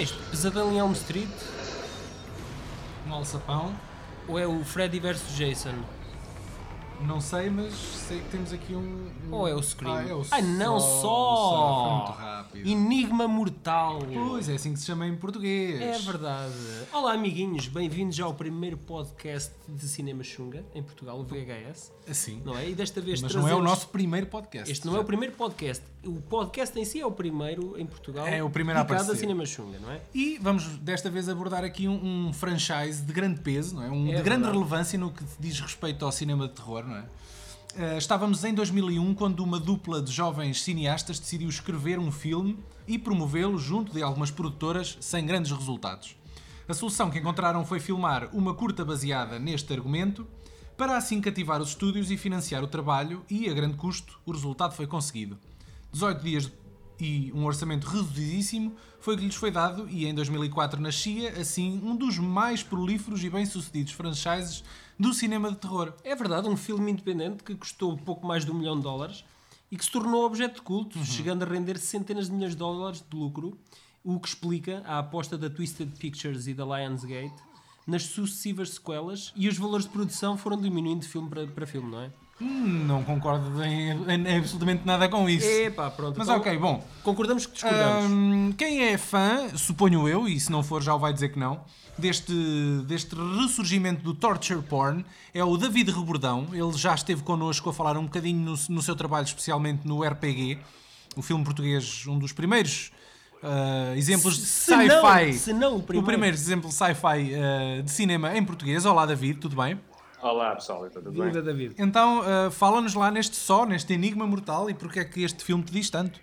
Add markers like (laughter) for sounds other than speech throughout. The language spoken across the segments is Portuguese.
é isto? Pesadelo em Elm Street? Um alçapão. Ou é o Freddy vs Jason? Não sei, mas sei que temos aqui um. um- Ou é o Scream? Ah, é o Ai, não só! Foi muito rápido. Enigma Mortal! Pois é assim que se chama em português. É verdade. Olá, amiguinhos, bem-vindos ao primeiro podcast de cinema chunga em Portugal, o VHS, Assim. não é? E desta vez Mas não é o trazemos- nosso primeiro podcast. Este não é o primeiro podcast. O podcast em si é o primeiro em Portugal. É o primeiro a dedicado a aparecer. cinema chunga, não é? E vamos desta vez abordar aqui um, um franchise de grande peso, não é? Um, É de grande relevância no que diz respeito ao cinema de terror, não é? Eh, estávamos em 2001 quando uma dupla de jovens cineastas decidiu escrever um filme e promovê-lo junto de algumas produtoras sem grandes resultados. A solução que encontraram foi filmar uma curta baseada neste argumento para assim cativar os estúdios e financiar o trabalho e, a grande custo, o resultado foi conseguido. 18 dias e um orçamento reduzidíssimo foi o que lhes foi dado e em 2004 nascia, assim, um dos mais prolíferos e bem-sucedidos franchises do cinema de terror. É verdade, um filme independente que custou pouco mais de um milhão de dólares e que se tornou objeto de culto, Uhum. chegando a render centenas de milhões de dólares de lucro, o que explica a aposta da Twisted Pictures e da Lionsgate nas sucessivas sequelas e os valores de produção foram diminuindo de filme para, para filme, não é? Hum, Não concordo em, em absolutamente nada com isso. Epá, pronto. Mas então ok, bom. Concordamos que discordamos. Hum, quem é fã, suponho eu, e se não for já o vai dizer que não, deste, deste ressurgimento do torture porn é o David Rebordão. Ele já esteve connosco a falar um bocadinho no, no seu trabalho, especialmente no RPG, o filme português, um dos primeiros ah, exemplos de sci-fi. se não o primeiro. O primeiro exemplo de sci-fi ah, de cinema em português. Olá, David, tudo bem? Olá pessoal, está tudo bem? Viva David. Então, ah, fala-nos lá neste só, neste enigma mortal e porque é que este filme te diz tanto.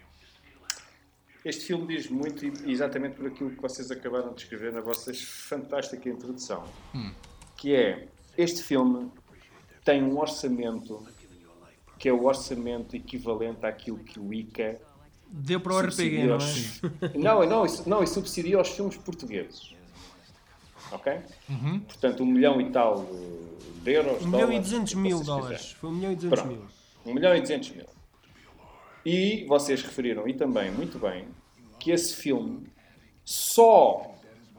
Este filme diz muito e- exatamente por aquilo que vocês acabaram de escrever na vossa fantástica introdução. Que é, este filme tem um orçamento que é o orçamento equivalente àquilo que o ICA Deu para o RPG, subsidia não aos- é? Não, não, isso, não, isso subsidia aos filmes portugueses. Ok? Uhum. Portanto, um milhão e tal de- de euros. 1 milhão e dólares, 200 o que mil vocês dólares. quiserem. Foi 1 milhão e 200 Pronto. mil. 1 milhão e 200 mil. E vocês referiram, e também muito bem, que esse filme só,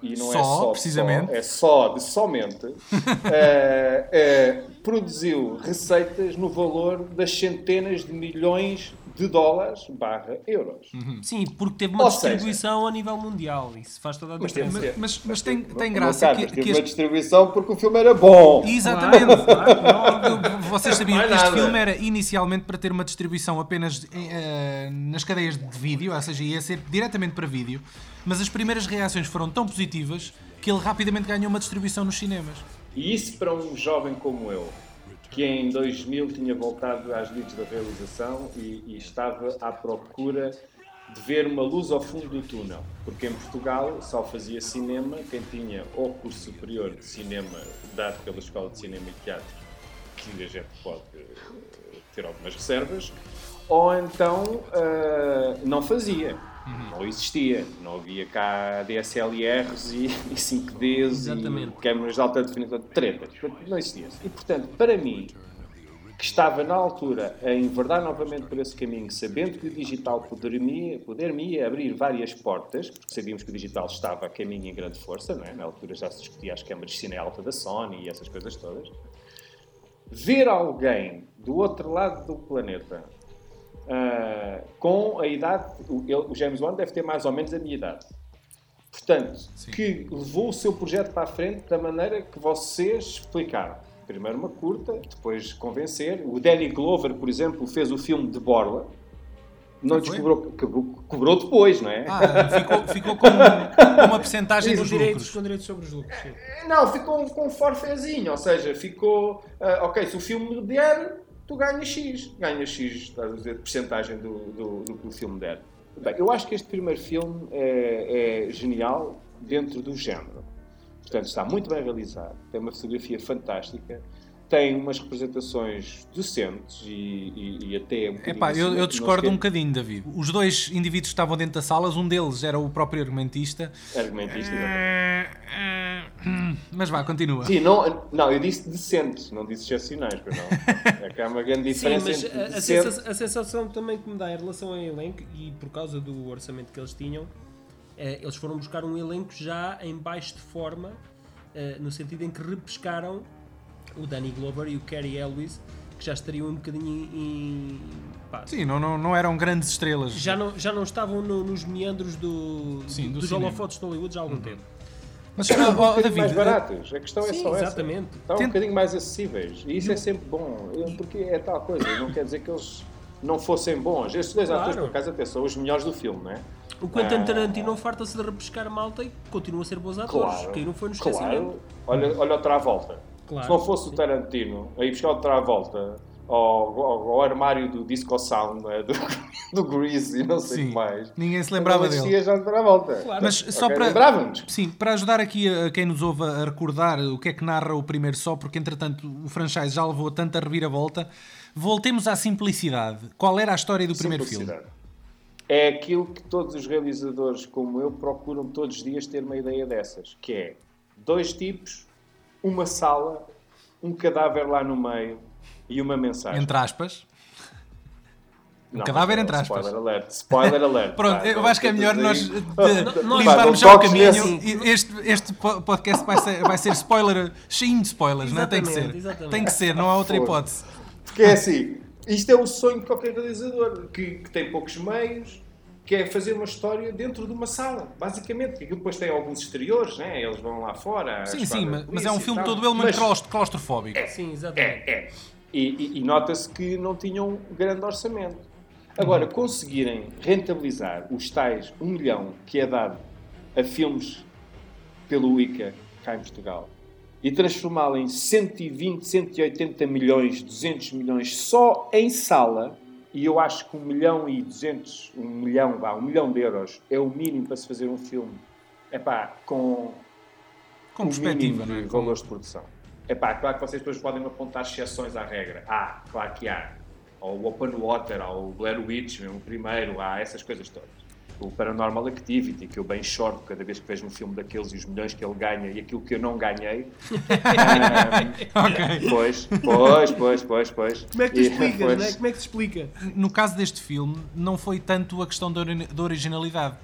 e não é Só, só, precisamente. só, é só de somente, (laughs) eh, eh, produziu receitas no valor das centenas de milhões de dólares barra euros. Sim, porque teve uma Ou seja- distribuição a nível mundial. Isso faz toda a Mas diferença. ser. Mas, mas tem, tem Não graça sabe, que, mas teve que uma este... distribuição porque o filme era bom. Exatamente. Não, Vocês sabiam que este filme era inicialmente para ter uma distribuição apenas eh, nas cadeias de vídeo, ou seja, ia ser diretamente para vídeo, mas as primeiras reações foram tão positivas que ele rapidamente ganhou uma distribuição nos cinemas. E isso para um jovem como eu, que em 2000 tinha voltado às lides da realização e, e estava à procura de ver uma luz ao fundo do túnel. Porque em Portugal só fazia cinema quem tinha ou curso superior de cinema dado pela Escola de Cinema e Teatro, que a gente pode ter algumas reservas, ou então eh, não fazia. Não existia, não havia cá DSLRs e, (laughs) e 5Ds Exatamente. e câmeras de alta definição, tretas, não existia. E portanto, para mim, que estava na altura a enverdar novamente por esse caminho, sabendo que o digital poder-me poder abrir várias portas, porque sabíamos que o digital estava a caminho em grande força, não é? na altura já se discutia as câmaras de cine alta da Sony e essas coisas todas, ver alguém do outro lado do planeta ah, com a idade, o, ele- o James Bond deve ter mais ou menos a minha idade. Portanto, que levou o seu projeto para a frente da maneira que vocês explicaram. Primeiro uma curta, depois convencer. O Danny Glover, por exemplo, fez o filme de Borla. Não Ah, descobrou, cobrou, cobrou depois, não é? Ah, ficou, ficou com uma porcentagem Com dos direitos, lucros. com direitos sobre os lucros. sim. Não, ficou com um forfezinho, ou seja, ficou, ah, ok, se o filme der, tu ganhas X, ganhas X, estás a dizer, de porcentagem do, do, do que o filme der. Bem, eu acho que este primeiro filme é, é genial dentro do género. Portanto, está muito bem realizado, tem uma fotografia fantástica, tem umas representações decentes e, e, e até um Epá, eu, eu discordo um bocadinho, David. Os dois indivíduos que estavam dentro das salas, um deles era o próprio argumentista. Argumentista, exatamente. Mas vá, continua. Sim, não, não, eu disse decentes, não disse excepcionais, pois não. (laughs) É que há uma grande Sim, diferença mas entre a, a decente sensação, a sensação também que me dá em relação ao elenco e por causa do orçamento que eles tinham Eh, eles foram buscar um elenco já em baixo de forma, eh, no sentido em que repescaram o Danny Glover e o Cary Elwes, que já estariam um bocadinho em. pá, Sim, não, não, não eram grandes estrelas. já, não, já não estavam no- nos meandros do, Sim, do dos holofotes de Hollywood já há algum tempo. Mas, Um oh, oh, bocadinho David, mais eh, baratos. A questão é Sim, só essa. exatamente. Estão um bocadinho mais acessíveis. E isso é sempre bom. Porque é tal coisa. Não quer dizer que eles não fossem bons. Estes dois Claro. atores, por acaso, até são os melhores do filme, não é? O Quentin Ah. Tarantino farta-se de repescar a malta e continua a ser bons atores. Claro. Caíram foi no esquecimento. Claro. Olha, olha o Travolta. Claro, Se não fosse sim. o Tarantino a ir buscar o Travolta ao, ao, ao armário do Disco Sound, é? do, (laughs) do Grease e não sei o Sim, que mais. ninguém se lembrava não dele. já o Travolta. Claro. Mas só Ok, para. Sim, para ajudar aqui a a quem nos ouve a recordar o que é que narra o primeiro só, porque entretanto o franchise já levou tanta reviravolta, voltemos à simplicidade. Qual era a história do primeiro filme? Simplicidade. É aquilo que todos os realizadores como eu procuram todos os dias ter uma ideia dessas, que é dois tipos, uma sala, um cadáver lá no meio e uma mensagem. Entre aspas. Não, cadáver não, entre aspas. Spoiler alert. Spoiler alert. (laughs) Pronto, pá, eu acho que é melhor nós (laughs) limparmos já o caminho. nesse- E Este, este po- podcast vai ser, vai ser spoiler, cheio de spoilers, não é? Tem que ser. Exatamente. Tem que ser, não há outra hipótese. Porque é assim, isto é o sonho de qualquer realizador, que, que tem poucos meios, que é fazer uma história dentro de uma sala, basicamente. Porque aquilo depois tem alguns exteriores, né? eles vão lá fora. Sim, sim, mas, mas é um filme todo ele Mas- claustro- claustrofóbico. Sim, exatamente. É, é. E, e- e nota-se que não tinham grande orçamento. Agora, Uhum. conseguirem rentabilizar os tais 1 milhão que é dado a filmes pelo ICA cá em Portugal e transformá-lo em 120, 180 milhões, 200 milhões só em sala, e eu acho que 1 milhão e 200, 1 milhão, vá, 1 milhão de euros é o mínimo para se fazer um filme, é pá, com Com perspectiva, mínimo é? de valores de produção. É pá, claro que vocês depois podem apontar exceções à regra. Há, claro que há. Ou o Open Water, ou o Blair Witch, mesmo o primeiro, há essas coisas todas. O Paranormal Activity, que eu bem choro cada vez que vejo um filme daqueles e os milhões que ele ganha e aquilo que eu não ganhei. (laughs) Ok. Pois, pois, pois, pois, pois. Como é que tu explicas, pois, não é? Como é que te explica? No caso deste filme, não foi tanto a questão da ori- da originalidade.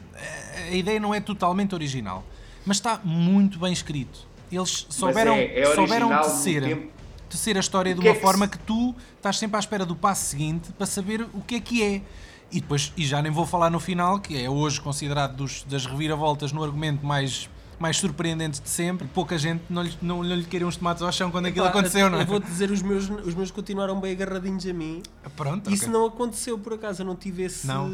A ideia não é totalmente original, mas está muito bem escrito. Eles souberam, é- é souberam tecer, tecer a história de é uma forma que tu estás sempre à espera do passo seguinte para saber o que é que é. E depois, e já nem vou falar no final, que é hoje considerado dos, das reviravoltas no argumento mais, mais surpreendente de sempre. Pouca gente não lhe, não, não lhe queria uns tomates ao chão quando aquilo aconteceu, não é? Eu vou-te dizer, os meus, os meus continuaram bem agarradinhos a mim. Pronto, Isso ok. não aconteceu por acaso, eu não tive esse, Não.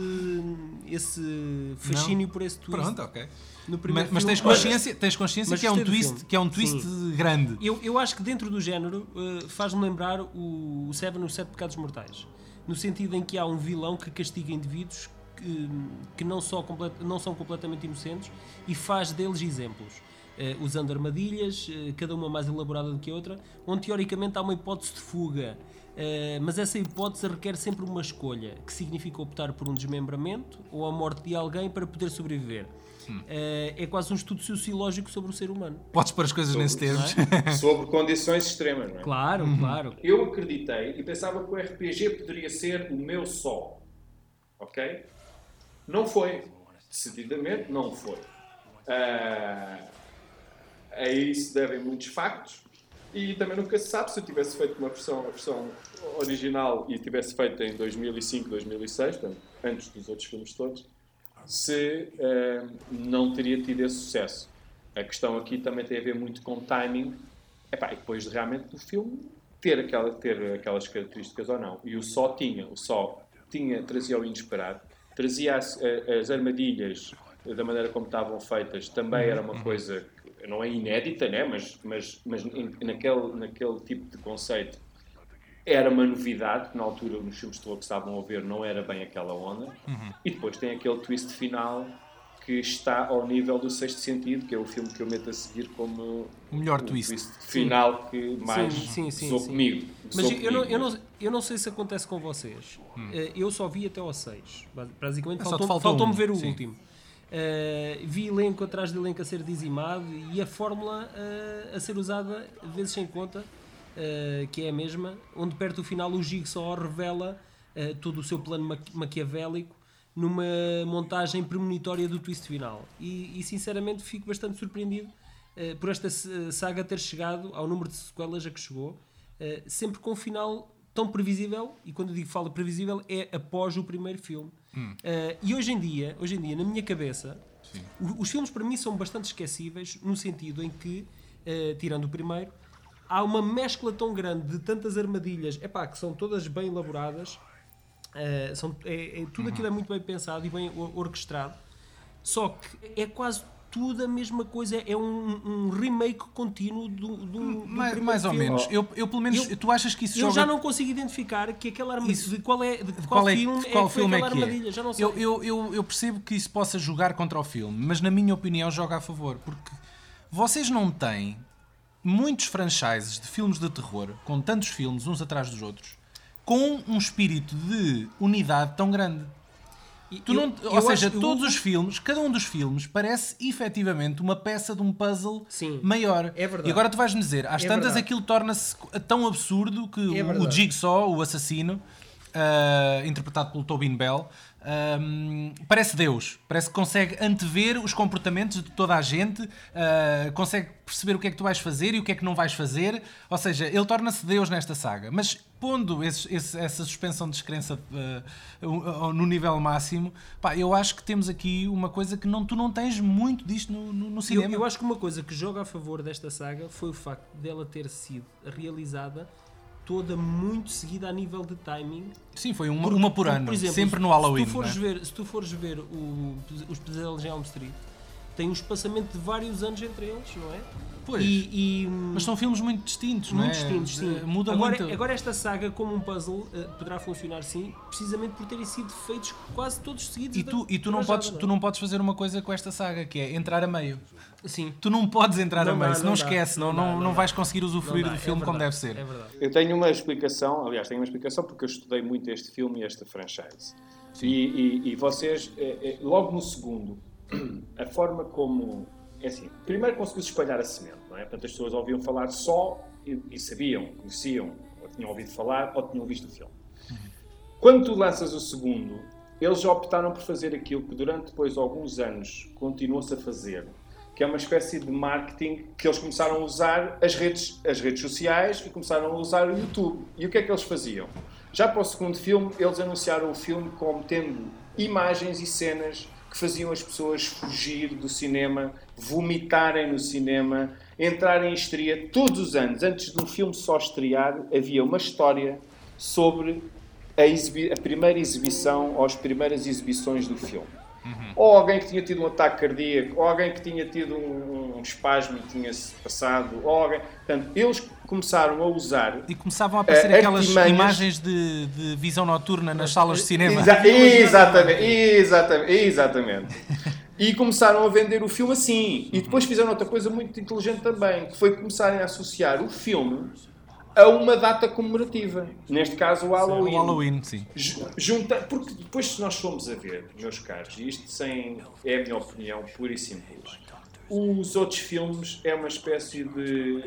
esse fascínio por esse twist. Pronto, ok. No primeiro Mas, mas tens consciência, tens consciência mas que, é um twist, filme. que é um twist grande. Eu, eu acho que dentro do género uh, faz-me lembrar o, o Seven, os Sete Pecados Mortais. No sentido em que há um vilão que castiga indivíduos que, que não, só complet, não são completamente inocentes e faz deles exemplos. Uh, usando armadilhas, uh, cada uma mais elaborada do que a outra, onde teoricamente há uma hipótese de fuga. Uh, mas essa hipótese requer sempre uma escolha, que significa optar por um desmembramento ou a morte de alguém para poder sobreviver. Uh, é quase um estudo sociológico sobre o ser humano. Podes pôr as coisas nesses termos. (laughs) Sobre condições extremas, não é? Claro, claro. Eu acreditei e pensava que o RPG poderia ser o meu só. Ok? Não foi. Decididamente não foi. Ah, a isso devem muitos factos. E também nunca se sabe se eu tivesse feito uma versão, uma versão original e tivesse feito em 2005, 2006, portanto, antes dos outros filmes todos, se ah, não teria tido esse sucesso. A questão aqui também tem a ver muito com timing Epá, e depois de realmente do filme ter, aquela, ter aquelas características ou não. E o Só tinha, o Só tinha, trazia o inesperado, trazia as, a- as armadilhas da maneira como estavam feitas, também era uma coisa que não é inédita, né? mas, mas, mas naquele, naquele tipo de conceito era uma novidade, que na altura nos filmes de terror que estavam a ver não era bem aquela onda. E depois tem aquele twist final que está ao nível do Sexto Sentido, que é o filme que eu meto a seguir como O melhor o twist. final que mais Sim, sim, sim, sou sim. comigo. Mas Sou eu, eu não, comigo. eu, não, eu não sei se acontece com vocês. Eh, Eu só vi até ao 6. Basicamente, só te faltou- faltou faltou-me um, ver o sim. último. Eh, vi elenco atrás de elenco a ser dizimado e a fórmula eh, a ser usada vezes sem conta, eh, que é a mesma, onde perto do final o Jigsaw revela eh, todo o seu plano maqui- maquiavélico numa montagem premonitória do twist final. E, e sinceramente fico bastante surpreendido uh, por esta saga ter chegado ao número de sequelas a que chegou, uh, sempre com um final tão previsível, e quando eu digo falo previsível, é após o primeiro filme. Hum. Uh, e hoje em dia, hoje em dia, na minha cabeça, os filmes para mim são bastante esquecíveis, no sentido em que, tirando o primeiro, há uma mescla tão grande de tantas armadilhas, epá, que são todas bem elaboradas, Uh, são, é, é, tudo aquilo é muito bem pensado e bem orquestrado, só que é quase tudo a mesma coisa, é um, um remake contínuo do, do, do mais, mais ou menos. Eu, eu pelo menos eu, tu achas que isso eu joga... já não consigo identificar que aquela armadilha isso, de qual é de qual, qual é, filme qual é, filme é que armadilha, já não sei. Eu, eu, eu, eu percebo que isso possa jogar contra o filme, mas na minha opinião joga a favor, porque vocês não têm muitos franchises de filmes de terror, com tantos filmes uns atrás dos outros, com um espírito de unidade tão grande. Tu não, eu, ou seja, acho, todos eu... os filmes, cada um dos filmes parece efetivamente uma peça de um puzzle Sim, maior. É verdade. E agora tu vais-me dizer, às é tantas verdade. aquilo torna-se tão absurdo que é o, o Jigsaw, o assassino, uh, interpretado pelo Tobin Bell, um, parece Deus, parece que consegue antever os comportamentos de toda a gente, uh, consegue perceber o que é que tu vais fazer e o que é que não vais fazer. Ou seja, ele torna-se Deus nesta saga. Mas pondo esse, esse, essa suspensão de descrença uh, no nível máximo, pá, eu acho que temos aqui uma coisa que não, tu não tens muito disto no, no, no cinema. Eu, eu acho que uma coisa que joga a favor desta saga foi o facto dela ter sido realizada toda muito seguida a nível de timing. Sim, foi uma, uma por ano, por exemplo, sempre no Halloween. Se tu fores é? ver, se tu fores ver o, os Pesadelos em Elm Street, tem um espaçamento de vários anos entre eles, não é? Pois. E, e, mas são filmes muito distintos, muito não é? distintos, sim. Muda agora, muito. Agora esta saga, como um puzzle, uh, poderá funcionar sim, precisamente por terem sido feitos quase todos seguidos. E tu, e tu, não, podes, não. tu não podes fazer uma coisa com esta saga, que é entrar a meio. Sim. Tu não podes entrar não a meio, dá, se não, não esquece, não, não, não, vais conseguir usufruir do filme é como deve ser. É verdade. Eu tenho uma explicação, aliás, tenho uma explicação porque eu estudei muito este filme e esta franchise. E, e, e, vocês, é, é, logo no segundo, a forma como é assim, primeiro conseguiu-se espalhar a semente, não é? Portanto, as pessoas ouviam falar só e, e, sabiam, conheciam, ou tinham ouvido falar, ou tinham visto o filme. Quando tu lanças o segundo, eles optaram por fazer aquilo que durante depois alguns anos continuou-se a fazer, que é uma espécie de marketing que eles começaram a usar as redes, as redes sociais e começaram a usar o YouTube. E o que é que eles faziam? Já para o segundo filme, eles anunciaram o filme como tendo imagens e cenas que faziam as pessoas fugir do cinema, vomitarem no cinema, entrarem em histeria. Todos os anos, antes de um filme só estrear, havia uma história sobre a, a primeira exibição ou as primeiras exibições do filme. Uhum. Ou alguém que tinha tido um ataque cardíaco, ou alguém que tinha tido um, um espasmo e tinha-se passado, ou alguém. Portanto, eles começaram a usar. E começavam a aparecer uh, aquelas imagens de, de, visão noturna nas salas de cinema. Exa exatamente, exatamente, exatamente. E começaram a vender o filme assim. E depois fizeram outra coisa muito inteligente também, que foi começarem a associar o filme a uma data comemorativa. Neste caso, o Halloween. o Halloween, sim. Junta, porque depois, se nós formos a ver, meus caros, e isto sem, é a minha opinião pura e simples, os outros filmes é uma espécie de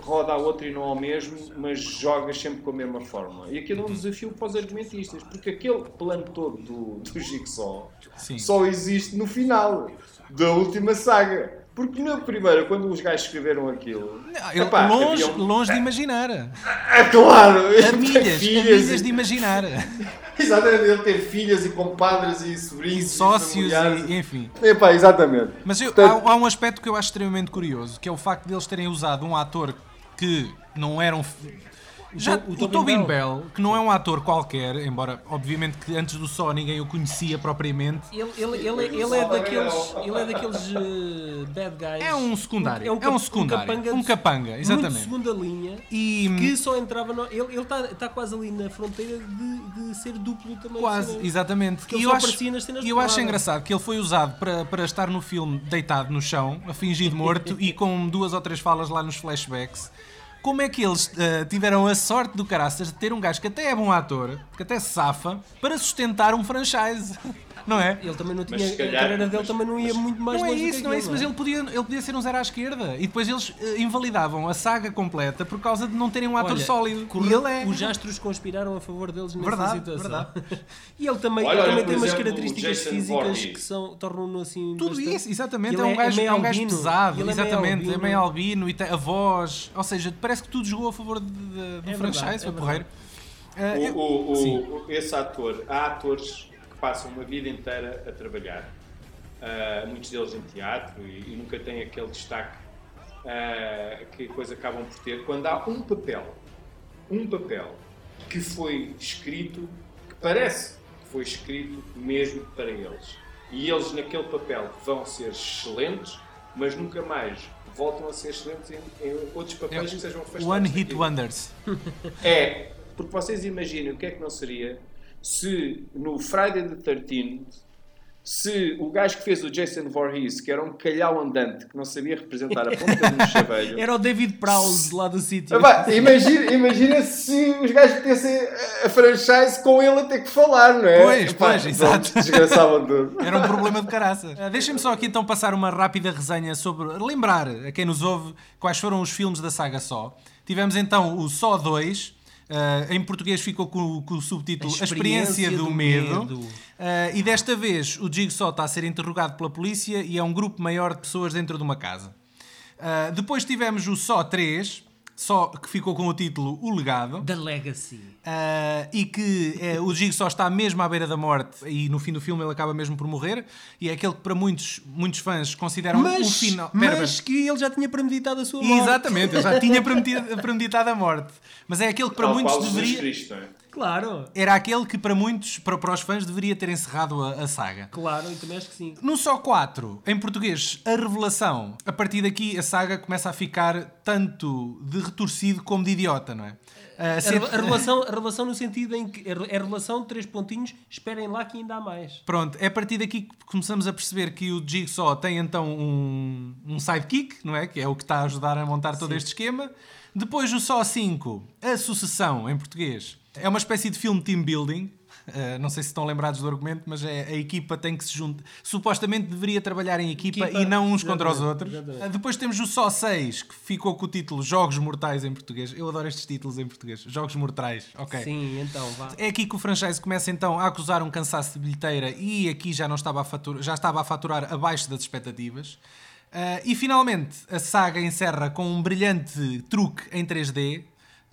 roda a outra e não ao mesmo, mas joga sempre com a mesma fórmula. E aquilo é um desafio para os argumentistas, porque aquele plano todo do, do Jigsaw Sim. só existe no final da última saga. Porque na primeira, quando os gajos escreveram aquilo. Não, epá, longe, um... longe de imaginar. É claro! Amigas, (laughs) amigas de imaginar. (laughs) exatamente, ele ter filhas e compadres e sobrinhos. E sócios, e, e, enfim. Epá, exatamente. Mas eu, Portanto... há, há, um aspecto que eu acho extremamente curioso, que é o facto de eles terem usado um ator que não era um já, o, o, Tobin Bell. Bell. que não é um ator qualquer, embora obviamente que antes do só ninguém o conhecia propriamente. Ele, ele, ele, ele é daqueles, ele é daqueles uh, bad guys. É um secundário. É um, é um secundário. Um capanga, um capanga exatamente. Muito segunda linha. E que só entrava. No, ele está tá quase ali na fronteira de, de ser duplo também. Quase, exatamente. E eu acho, nas cenas eu acho engraçado que ele foi usado para, para estar no filme deitado no chão, a fingir morto (laughs) e com duas ou três falas lá nos flashbacks como é que eles uh, tiveram a sorte do caraças de ter um gajo que até é bom ator, que até safa, para sustentar um franchise. Não é? Ele também não tinha. calhar- a carreira dele mas- também não ia mas- muito mais Não é isso, não é isso, mas ele podia, ele podia ser um zero à esquerda e depois eles eh, invalidavam a saga completa por causa de não terem um ator Olha, sólido. corre- E ele é. Os astros conspiraram a favor deles nessa Verdade, situação. verdade. (laughs) E ele também, Olha, ele também tem umas exemplo, o características físicas que são, tornam-no assim. Tudo bastante- isso, exatamente. Ele É um gajo, é um gajo pesado, Ele é exatamente. É meio albino e tem a voz. Ou seja, parece que tudo jogou a favor de- de- do É franchise, foi é porreiro. Eh, O- eu- o- o- esse ator, há atores passam uma vida inteira a trabalhar, ah, muitos deles em teatro e, e nunca têm aquele destaque ah, que depois acabam por ter. Quando há um papel, um papel que foi escrito, que parece que foi escrito mesmo para eles, e eles naquele papel vão ser excelentes, mas nunca mais voltam a ser excelentes em, em outros papéis que sejam afastados. One Hit. Wonders. (laughs) É, porque vocês imaginem o que é que não seria se no Friday the 13th se o gajo que fez o Jason Voorhees, que era um calhau andante que não sabia representar a ponta de um (laughs) chaveiro. Era o David Prowse lá do sítio. Imagina, imagina se os gajos tivessem a franchise com ele a ter que falar, não é? Pois, Pá, pois, exato. Desgraçavam tudo. Era um problema de caraças. Ah, Deixem-me só aqui então passar uma rápida resenha sobre. Lembrar a quem nos ouve quais foram os filmes da saga Só. Tivemos então o Só 2. Ah, em português ficou com, com o subtítulo A Experiência, do, Medo. Ah, e desta vez o Jigsaw está a ser interrogado pela polícia e é um grupo maior de pessoas dentro de uma casa. Ah, depois tivemos o Só 3, só que ficou com o título O Legado. The Legacy. Uh, e que eh, o Jigsaw está mesmo à beira da morte e no fim do filme ele acaba mesmo por morrer e é aquele que para muitos, muitos fãs consideram Mas, o final... Pera, mas que ele já tinha premeditado a sua morte. Exatamente, ele já tinha (laughs) premeditado, a morte. Mas é aquele que para Tal muitos deveria... Cristo, é? Claro, Era aquele que para muitos, para, para os fãs, deveria ter encerrado a, a saga. claro, e também acho que sim. No Só 4, em português, a revelação. A partir daqui a saga começa a ficar tanto de retorcido como de idiota, não é? A, se- a relação, a relação no sentido em que é a relação de três pontinhos, esperem lá que ainda há mais. Pronto, é a partir daqui que começamos a perceber que o Jigsaw tem então um, um sidekick, não é? Que é o que está a ajudar a montar todo este esquema. Depois o Só 5, a sucessão em português. É uma espécie de filme team building. Uh, não sei se estão lembrados do argumento, mas é, a equipa tem que se juntar. Supostamente deveria trabalhar em equipa, Equipa, e não uns contra os outros. Uh, depois temos o Só 6, que ficou com o título Jogos Mortais em português. Eu adoro estes títulos em português. Jogos Mortais, ok. Sim, então vá. É aqui que o franchise começa então a acusar um cansaço de bilheteira e aqui já, não estava a faturar, já estava a faturar abaixo das expectativas. Ah, e finalmente a saga encerra com um brilhante truque em 3D,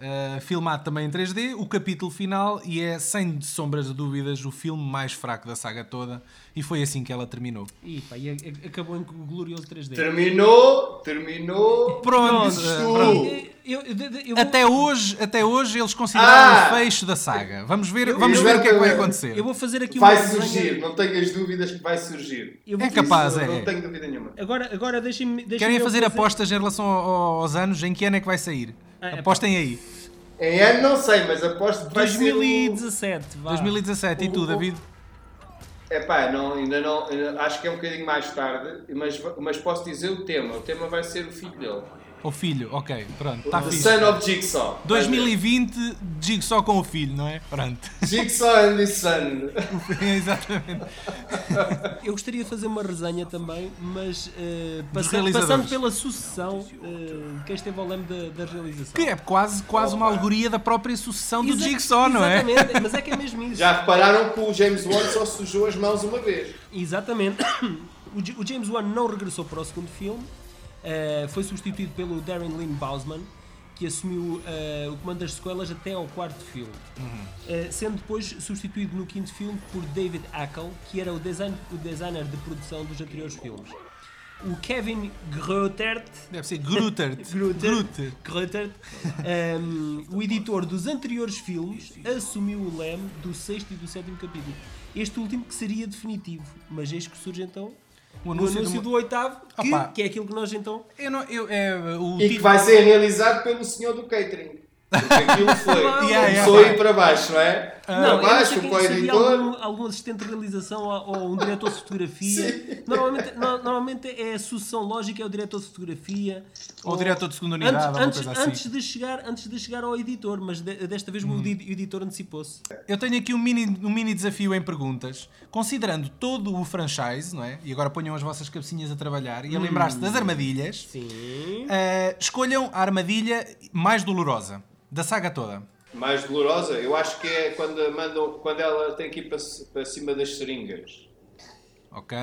ah, filmado também em 3D, o capítulo final e é sem sombras de dúvidas o filme mais fraco da saga toda e foi assim que ela terminou. E, pá, e acabou em glorioso 3D. Terminou, terminou. Pronto, tu. pronto. Eu, eu- eu- Até hoje, até hoje eles consideram Ah! o fecho da saga. Vamos ver, Eu- vamos eu- ver o que é que vai acontecer. eu vou fazer aqui uma Vai resenha- surgir, não tenhas dúvidas que vai surgir. eu vou É fazer- capaz, Não, é. não tenho dúvida nenhuma. Agora, agora deixem-me. deixem Querem fazer apostas em relação ao- aos anos? Em que ano é que vai sair? É pá. Apostem aí. Em ano não sei, mas aposto que vai ser. 2017, vá. 2017. E tu, o- o- David? É pá, não, ainda não. acho que é um bocadinho mais tarde, mas, mas posso dizer o tema. O tema vai ser o filho dele. O filho, ok, pronto, está The fixe. Son of Jigsaw. 2020, Jigsaw com o filho, não é? Pronto. Jigsaw and his son. (laughs) Exatamente. (laughs) Eu gostaria de fazer uma resenha também, mas eh, passa- realizadores. passando pela sucessão eh, de quem esteve ao leme da, da realização. Que é quase, quase uma alegoria da própria sucessão do Exa- Jigsaw, não é? Exatamente, (laughs) mas é que é mesmo isso. Já repararam que o James Wan só sujou as mãos uma vez. Exatamente. (coughs) O James Wan não regressou para o segundo filme, eh, foi substituído pelo Darren Lynn Bousman, que assumiu eh, o comando das sequelas até ao quarto filme, Eh, sendo depois substituído no quinto filme por David Ackle, que era o, design- o designer de produção dos anteriores filmes. O Kevin Grotert, Deve ser Grutert. (laughs) Grutert, Grutert. Grotert, ehm, o editor dos anteriores filmes, assumiu o leme do sexto e do sétimo capítulo. Este último que seria definitivo, mas eis que surge então O o anúncio anúncio, de do, uma- oitavo, que, que é aquilo que nós então. Eu não, eu, é, o E que vai ser realizado pelo senhor do catering. Porque aquilo (laughs) foi. Yeah, yeah, começou para baixo, não é? Não, para eu não baixo, sei quem para o editor. algum, algum assistente de realização ou, ou um diretor de fotografia. Normalmente, no- normalmente é a sucessão lógica, é o diretor de fotografia. Ou o diretor de segunda unidade, antes, antes, assim. antes de chegar, antes de chegar ao editor, mas de- desta vez o edi- o editor antecipou-se. Eu tenho aqui um mini, um mini desafio em perguntas. Considerando todo o franchise, não é? E agora ponham as vossas cabecinhas a trabalhar e a lembrar-se das armadilhas. Sim. eh, escolham a armadilha mais dolorosa da saga toda. Mais dolorosa, eu acho que é quando, mandam, quando ela tem que ir para, para cima das seringas. Ok?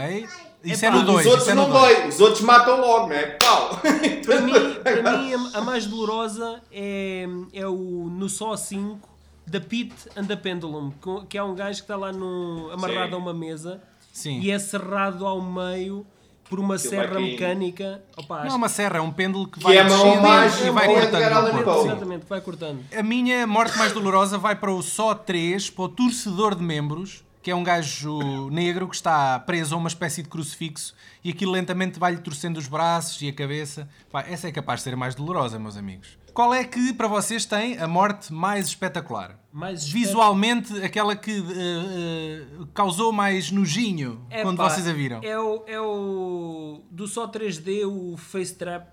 Isso Epá, é no Os 2. outros Isso é no não dois. dói, os outros matam logo, não é? Pau! (laughs) Para mim, para mim a, (laughs) a mais dolorosa é, é o no Só 5 da Pit and the Pendulum, que é um gajo que está lá no, amarrado Sim. a uma mesa Sim. e é cerrado ao meio por uma Aquilo serra mecânica. Opa, Não é uma serra, é um pêndulo que Que vai é a mão descendo mágica e vai cortando. Exatamente, vai cortando. A minha morte mais dolorosa vai para o Só 3, para o torcedor de membros, que é um gajo negro que está preso a uma espécie de crucifixo e aquilo lentamente vai-lhe torcendo os braços e a cabeça. Pá, essa é capaz de ser a mais dolorosa, meus amigos. Qual é que, para vocês, tem a morte mais espetacular? Mais Visualmente, aquela que eh, eh, causou mais nojinho quando vocês a viram. É o, é o do só 3D, o Face Trap,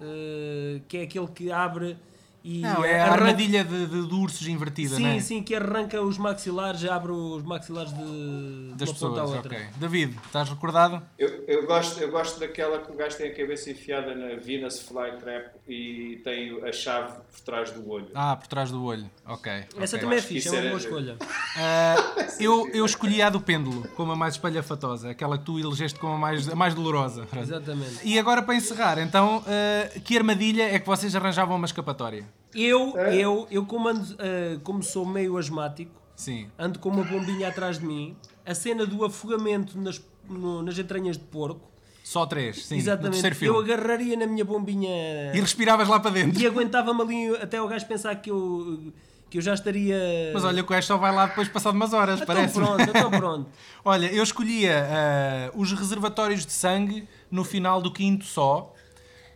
eh, que é aquele que abre e Não, é a arranca- armadilha de, de, de ursos invertida, Sim, não é? sim, que arranca os maxilares, abre os maxilares de, Das de uma ponta à pessoas, outra. ok. David, estás recordado? Eu, eu, gosto, eu gosto daquela que o gajo tem a cabeça enfiada na Venus Flytrap e tem a chave por trás do olho. Ah, por trás do olho. Ok. Essa ok. também é fixe, é uma era- boa escolha. Ah, (laughs) eu, eu escolhi a do pêndulo como a mais espalhafatosa, aquela que tu elegeste como a mais, a mais dolorosa. Exatamente. E agora para encerrar, então, ah, que armadilha é que vocês arranjavam uma escapatória? Eu, É? eu, eu como, ando, eh, como sou meio asmático, Sim. ando com uma bombinha atrás de mim, a cena do afogamento nas, no- nas entranhas de porco, Só três, sim. No exatamente, eu agarraria na minha bombinha E respiravas lá para dentro. e aguentava-me ali até o gajo pensar que eu, que eu já estaria... Mas olha, o gajo só vai lá depois passado umas horas, então parece. pronto, então (laughs) pronto. Olha, eu escolhia ah, os reservatórios de sangue no final do quinto só,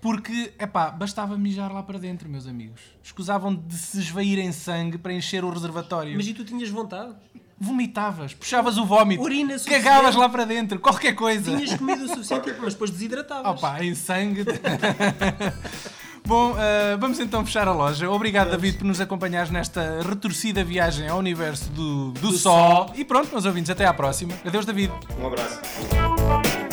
porque, epá, bastava mijar lá para dentro, meus amigos. Escusavam de se esvair em sangue para encher o reservatório. Mas e tu tinhas vontade? Vomitavas, puxavas o vómito, Urina suficiente. cagavas lá para dentro, qualquer coisa. Tinhas comido o (laughs) suficiente, mas depois desidratavas. Opa, em sangue. (laughs) Bom, ah, vamos então fechar a loja. Obrigado, David, por nos acompanhares nesta retorcida viagem ao universo do, do, Sol. E pronto, meus ouvintes, até à próxima. Adeus, David. Um abraço.